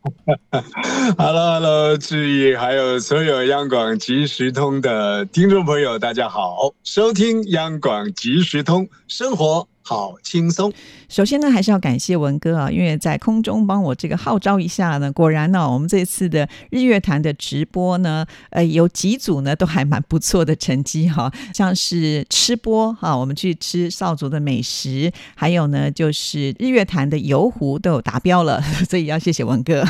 Hello，Hello，志毅，还有所有央广即时通的听众朋友，大家好，收听央广即时通，生活。好轻松。首先呢，还是要感谢文哥啊，因为在空中帮我这个号召一下呢。果然呢，我们这次的日月潭的直播呢，呃，有几组呢都还蛮不错的成绩哈。像是吃播哈，我们去吃少族的美食，还有呢就是日月潭的游湖都有达标了，所以要谢谢文哥。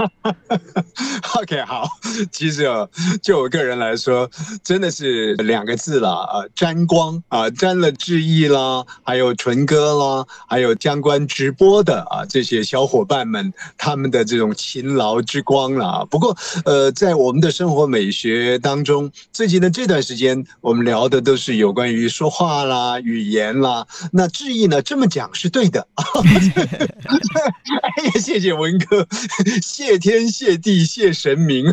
OK，好，其实哦，就我个人来说，真的是两个字了啊，沾光啊，沾了志毅啦。还有纯哥啦，还有相关直播的啊，这些小伙伴们，他们的这种勤劳之光啦。不过，呃，在我们的生活美学当中，最近的这段时间，我们聊的都是有关于说话啦、语言啦。那志毅呢，这么讲是对的。哎呀，谢谢文哥，谢天谢地谢神明，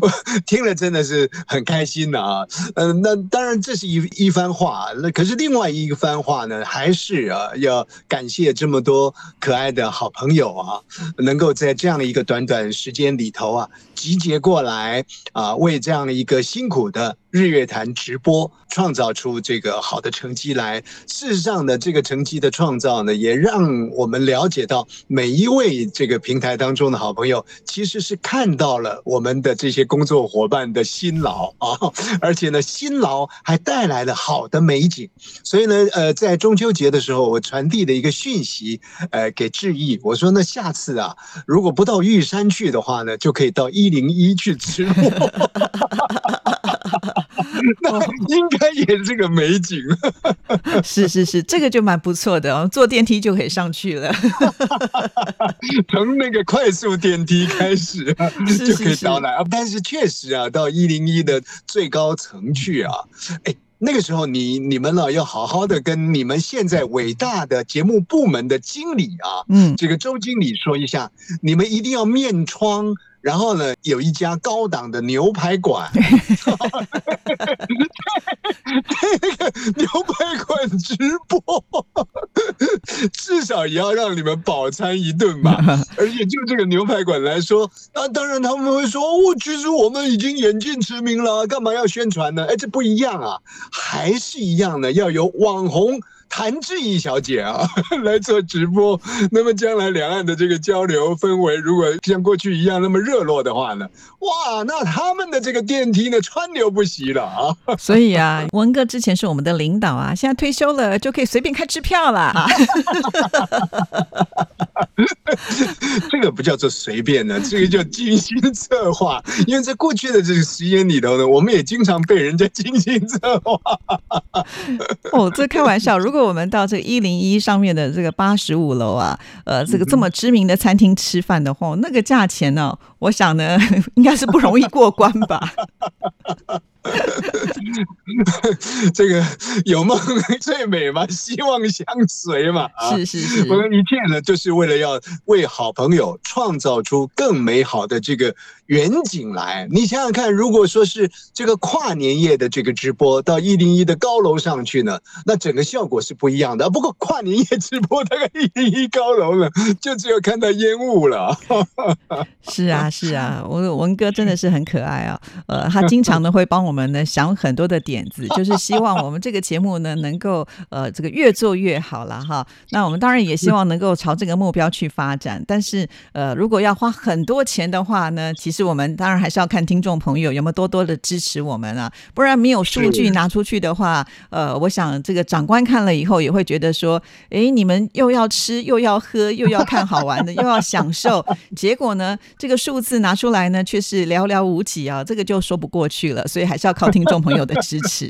我 听了真的是很开心的啊。嗯，那当然这是一一番话，那可是另外。一番话呢，还是啊，要感谢这么多可爱的好朋友啊，能够在这样的一个短短时间里头啊，集结过来啊，为这样的一个辛苦的。日月潭直播创造出这个好的成绩来，事实上呢，这个成绩的创造呢，也让我们了解到每一位这个平台当中的好朋友，其实是看到了我们的这些工作伙伴的辛劳啊，而且呢，辛劳还带来了好的美景。所以呢，呃，在中秋节的时候，我传递的一个讯息，呃，给致意，我说，那下次啊，如果不到玉山去的话呢，就可以到一零一去直播。那应该也是个美景，是是是，这个就蛮不错的哦，坐电梯就可以上去了，从那个快速电梯开始 就可以到来啊。但是确实啊，到一零一的最高层去啊，哎，那个时候你你们呢要好好的跟你们现在伟大的节目部门的经理啊，嗯，这个周经理说一下，你们一定要面窗。然后呢，有一家高档的牛排馆，那个牛排馆直播，至少也要让你们饱餐一顿吧。而且就这个牛排馆来说，那当然他们会说，哦，其实我们已经远近驰名了，干嘛要宣传呢？哎，这不一样啊，还是一样的，要有网红。谭志毅小姐啊，来做直播。那么将来两岸的这个交流氛围，如果像过去一样那么热络的话呢？哇，那他们的这个电梯呢，川流不息了啊！所以啊，文哥之前是我们的领导啊，现在退休了，就可以随便开支票了。这个不叫做随便呢，这个叫精心策划。因为在过去的这个时间里头呢，我们也经常被人家精心策划。哦，这开玩笑。如果我们到这个一零一上面的这个八十五楼啊，呃，这个这么知名的餐厅吃饭的话，那个价钱呢，我想呢，应该是不容易过关吧。这个有梦最美嘛，希望相随嘛。是 是是，我们一切呢，就是为了要为好朋友创造出更美好的这个远景来。你想想看，如果说是这个跨年夜的这个直播到一零一的高楼上去呢，那整个效果是不一样的。不过跨年夜直播大概一零一高楼呢，就只有看到烟雾了。是啊是啊，我文哥真的是很可爱啊。呃，他经常呢会帮我们呢想很多的点子，就是希望我们这个节目呢能够呃这个越做越好了哈。那我们当然也希望能够朝这个目标去发展，但是呃如果要花很多钱的话呢，其实是我们当然还是要看听众朋友有没有多多的支持我们啊，不然没有数据拿出去的话，呃，我想这个长官看了以后也会觉得说，哎，你们又要吃又要喝又要看好玩的又要享受，结果呢这个数字拿出来呢却是寥寥无几啊，这个就说不过去了，所以还。是要靠听众朋友的支持。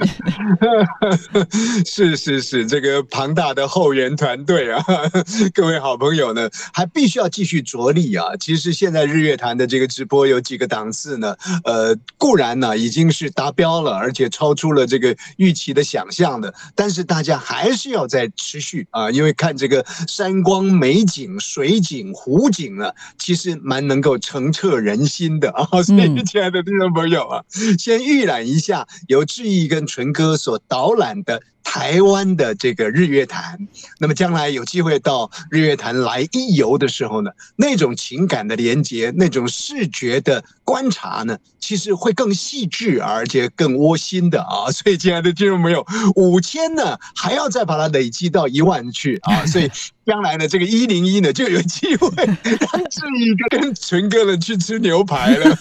是是是，这个庞大的后援团队啊，各位好朋友呢，还必须要继续着力啊。其实现在日月潭的这个直播有几个档次呢？呃，固然呢已经是达标了，而且超出了这个预期的想象的，但是大家还是要再持续啊，因为看这个山光美景、水景、湖景呢，其实蛮能够澄澈人心的啊。所以，亲爱的听众朋友啊，先预览一下由志毅跟纯哥所导览的。台湾的这个日月潭，那么将来有机会到日月潭来一游的时候呢，那种情感的连接，那种视觉的观察呢，其实会更细致，而且更窝心的啊！所以，亲爱的听众朋友，五千呢还要再把它累积到一万去啊！所以。将来呢，这个一零一呢就有机会让志毅跟纯哥呢去吃牛排了。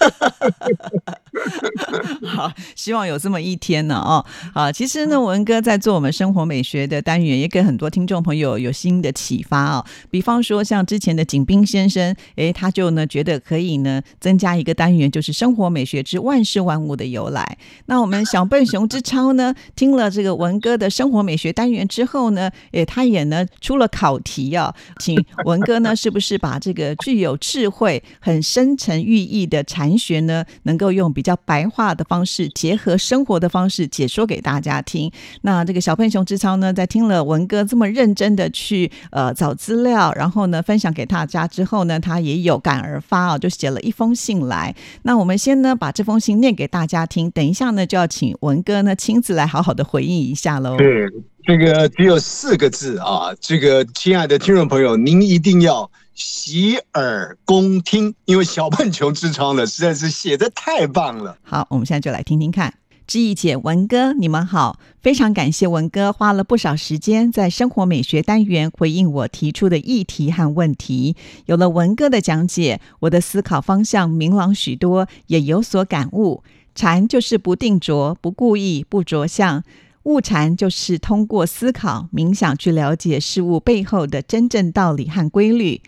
好，希望有这么一天呢哦。好，其实呢，文哥在做我们生活美学的单元，也给很多听众朋友有新的启发啊。比方说，像之前的景斌先生，哎，他就呢觉得可以呢增加一个单元，就是生活美学之万事万物的由来。那我们小笨熊之超呢，听了这个文哥的生活美学单元之后呢，哎，他也呢出了考题。啊，请文哥呢，是不是把这个具有智慧、很深沉寓意的禅学呢，能够用比较白话的方式，结合生活的方式解说给大家听？那这个小笨熊之超呢，在听了文哥这么认真的去呃找资料，然后呢分享给大家之后呢，他也有感而发啊，就写了一封信来。那我们先呢把这封信念给大家听，等一下呢就要请文哥呢亲自来好好的回应一下喽。对。这个只有四个字啊！这个亲爱的听众朋友，您一定要洗耳恭听，因为小笨熊之窗呢实在是写的太棒了。好，我们现在就来听听看。知意姐、文哥，你们好，非常感谢文哥花了不少时间在生活美学单元回应我提出的议题和问题。有了文哥的讲解，我的思考方向明朗许多，也有所感悟。禅就是不定着、不故意、不着相。悟禅就是通过思考、冥想去了解事物背后的真正道理和规律。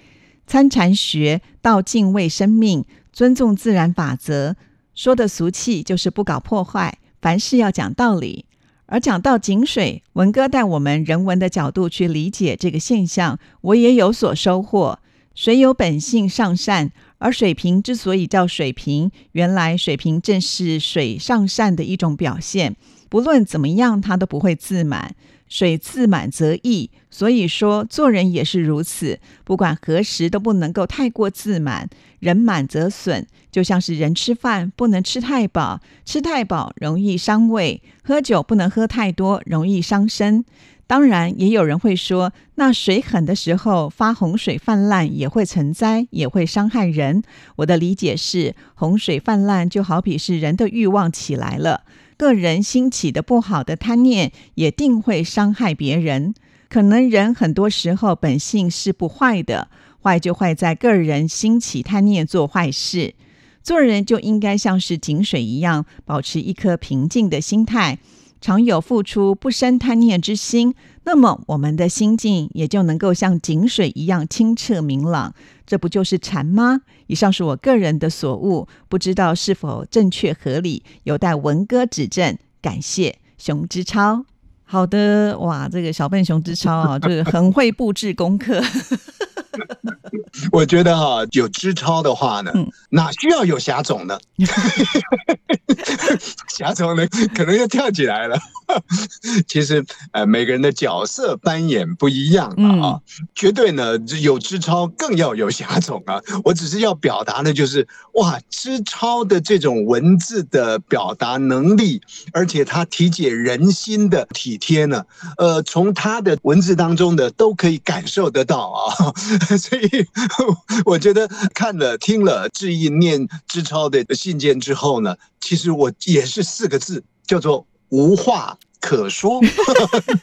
参禅学到敬畏生命、尊重自然法则，说的俗气就是不搞破坏，凡事要讲道理。而讲到井水，文哥带我们人文的角度去理解这个现象，我也有所收获。水有本性上善，而水瓶之所以叫水瓶，原来水瓶正是水上善的一种表现。不论怎么样，它都不会自满。水自满则溢，所以说做人也是如此。不管何时，都不能够太过自满。人满则损，就像是人吃饭不能吃太饱，吃太饱容易伤胃；喝酒不能喝太多，容易伤身。当然，也有人会说，那水狠的时候发洪水泛滥也会成灾，也会伤害人。我的理解是，洪水泛滥就好比是人的欲望起来了。个人兴起的不好的贪念，也定会伤害别人。可能人很多时候本性是不坏的，坏就坏在个人兴起贪念做坏事。做人就应该像是井水一样，保持一颗平静的心态。常有付出不生贪念之心，那么我们的心境也就能够像井水一样清澈明朗。这不就是禅吗？以上是我个人的所悟，不知道是否正确合理，有待文哥指正。感谢熊之超。好的，哇，这个小笨熊之超啊，就是很会布置功课。我觉得哈，有支超的话呢，哪需要有霞总呢？霞总呢，可能要跳起来了。其实，呃，每个人的角色扮演不一样啊，绝对呢，有支超更要有霞总啊。我只是要表达的，就是哇，支超的这种文字的表达能力，而且他体解人心的体贴呢，呃，从他的文字当中的都可以感受得到啊。所以，我觉得看了听了志毅念志超的信件之后呢，其实我也是四个字，叫做无话可说。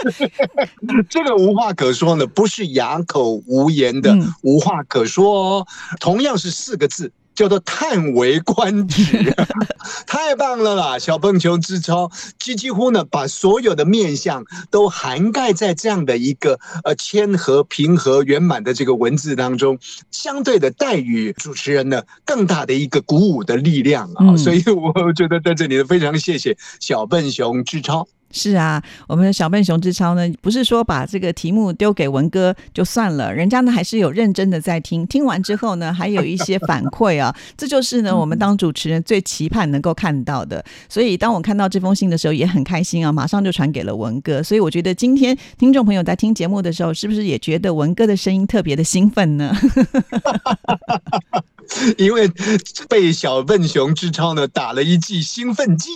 这个无话可说呢，不是哑口无言的无话可说哦，同样是四个字，叫做叹为观止，太棒了啦！小笨熊之超，几几乎呢把所有的面相都涵盖在这样的一个呃谦和、平和、圆满的这个文字当中，相对的带予主持人呢更大的一个鼓舞的力量啊！所以我觉得在这里呢，非常谢谢小笨熊之超。是啊，我们的小笨熊之超呢，不是说把这个题目丢给文哥就算了，人家呢还是有认真的在听，听完之后呢，还有一些反馈啊，这就是呢我们当主持人最期盼能够看到的。所以当我看到这封信的时候，也很开心啊，马上就传给了文哥。所以我觉得今天听众朋友在听节目的时候，是不是也觉得文哥的声音特别的兴奋呢？因为被小笨熊之超呢打了一剂兴奋剂，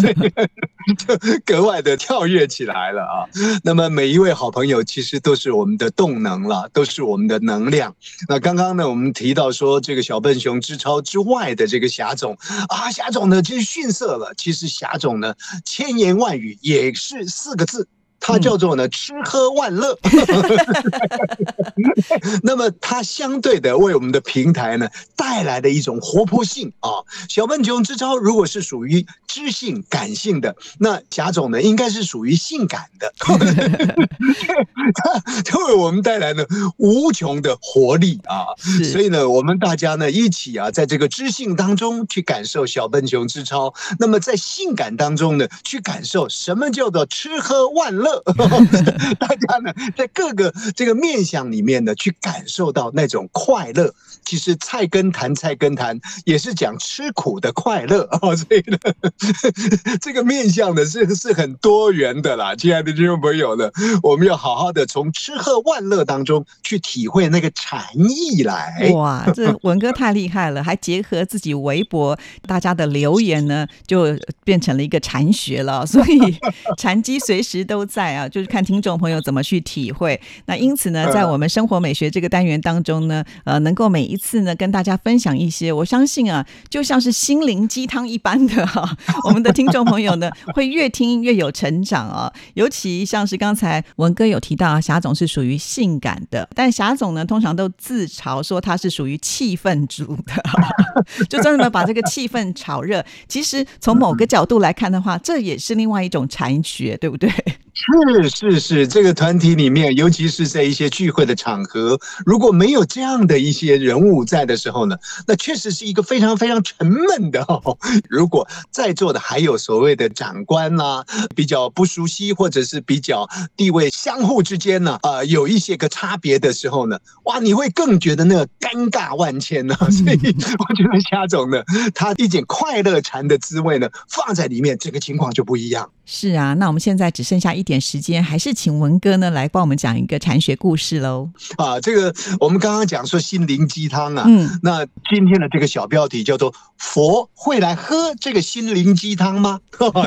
这 个就 格外的跳跃起来了啊！那么每一位好朋友其实都是我们的动能了，都是我们的能量。那刚刚呢，我们提到说这个小笨熊之超之外的这个霞总啊，霞总呢其实逊色了。其实霞总呢千言万语也是四个字。它叫做呢吃喝玩乐，那么它相对的为我们的平台呢带来的一种活泼性啊。小笨熊之超如果是属于知性感性的，那贾总呢应该是属于性感的，它为我们带来了无穷的活力啊。所以呢，我们大家呢一起啊，在这个知性当中去感受小笨熊之超，那么在性感当中呢去感受什么叫做吃喝玩乐。大家呢，在各个这个面相里面呢，去感受到那种快乐。其实菜根谭，菜根谭也是讲吃苦的快乐 哦。所以呢，这个面相呢是是很多元的啦。亲爱的听众朋友呢，我们要好好的从吃喝玩乐当中去体会那个禅意来。哇，这文哥太厉害了，还结合自己微博大家的留言呢，就变成了一个禅学了。所以禅机随时都在。啊，就是看听众朋友怎么去体会。那因此呢，在我们生活美学这个单元当中呢，呃，能够每一次呢跟大家分享一些，我相信啊，就像是心灵鸡汤一般的哈，我们的听众朋友呢 会越听越有成长啊。尤其像是刚才文哥有提到啊，霞总是属于性感的，但霞总呢通常都自嘲说他是属于气氛组的，就专门把这个气氛炒热。其实从某个角度来看的话，这也是另外一种禅学，对不对？是是是，这个团体里面，尤其是在一些聚会的场合，如果没有这样的一些人物在的时候呢，那确实是一个非常非常沉闷的。如果在座的还有所谓的长官呐，比较不熟悉，或者是比较地位相互之间呢，啊，有一些个差别的时候呢，哇，你会更觉得那个尴尬万千呢。所以我觉得夏总呢，他一点快乐禅的滋味呢，放在里面，这个情况就不一样。是啊，那我们现在只剩下一点时间，还是请文哥呢来帮我们讲一个禅学故事喽。啊，这个我们刚刚讲说心灵鸡汤啊，嗯，那今天的这个小标题叫做“佛会来喝这个心灵鸡汤吗？”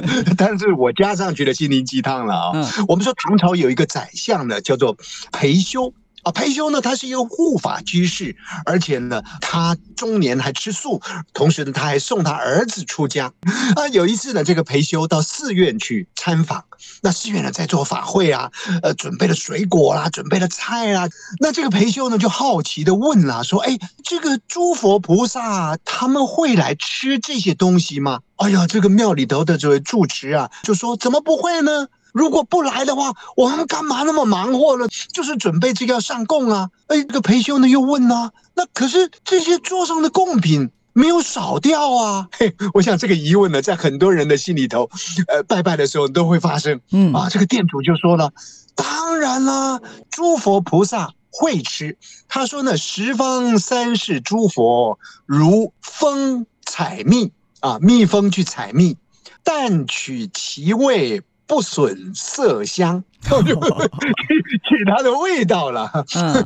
但是我加上去的心灵鸡汤了啊。我们说唐朝有一个宰相呢，叫做裴休。啊，裴休呢，他是一个护法居士，而且呢，他中年还吃素，同时呢，他还送他儿子出家。啊，有一次呢，这个裴休到寺院去参访，那寺院呢在做法会啊，呃，准备了水果啦，准备了菜啦。那这个裴休呢就好奇的问啦，说：“哎，这个诸佛菩萨他们会来吃这些东西吗？”哎呀，这个庙里头的这位住持啊，就说：“怎么不会呢？”如果不来的话，我们干嘛那么忙活了？就是准备这个要上供啊！哎，这个裴修呢又问呢，那可是这些桌上的贡品没有少掉啊！嘿，我想这个疑问呢，在很多人的心里头，呃，拜拜的时候都会发生。嗯啊，这个店主就说了，当然啦，诸佛菩萨会吃。他说呢，十方三世诸佛如蜂采蜜啊，蜜蜂去采蜜，但取其味。不损色香，取它的味道了，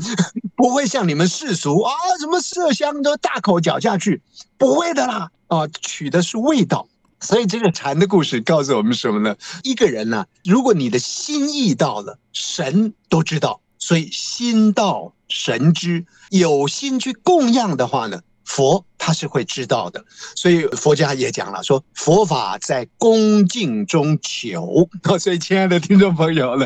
不会像你们世俗啊，什么色香都大口嚼下去，不会的啦，啊，取的是味道。所以这个禅的故事告诉我们什么呢？一个人呢，如果你的心意到了，神都知道，所以心到神知，有心去供养的话呢，佛他。是会知道的。所以佛家也讲了，说佛法在恭敬中求。所以，亲爱的听众朋友呢，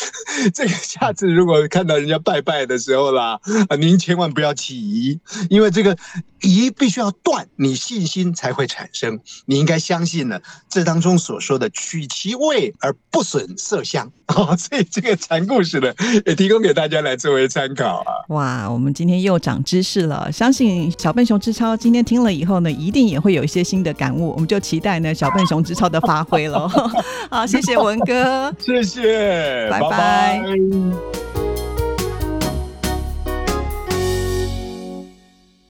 这个下次如果看到人家拜拜的时候啦，啊，您千万不要起疑，因为这个疑必须要断，你信心才会产生。你应该相信呢，这当中所说的取其味而不损色香哦。所以这个禅故事呢，也提供给大家来作为参考啊。哇，我们今天又长知识了，相信小笨熊之超今天听了以后呢，一定也会有一些新的感悟。我们就期待呢，小笨熊之超的发挥了。好，谢谢文哥，谢谢，拜拜。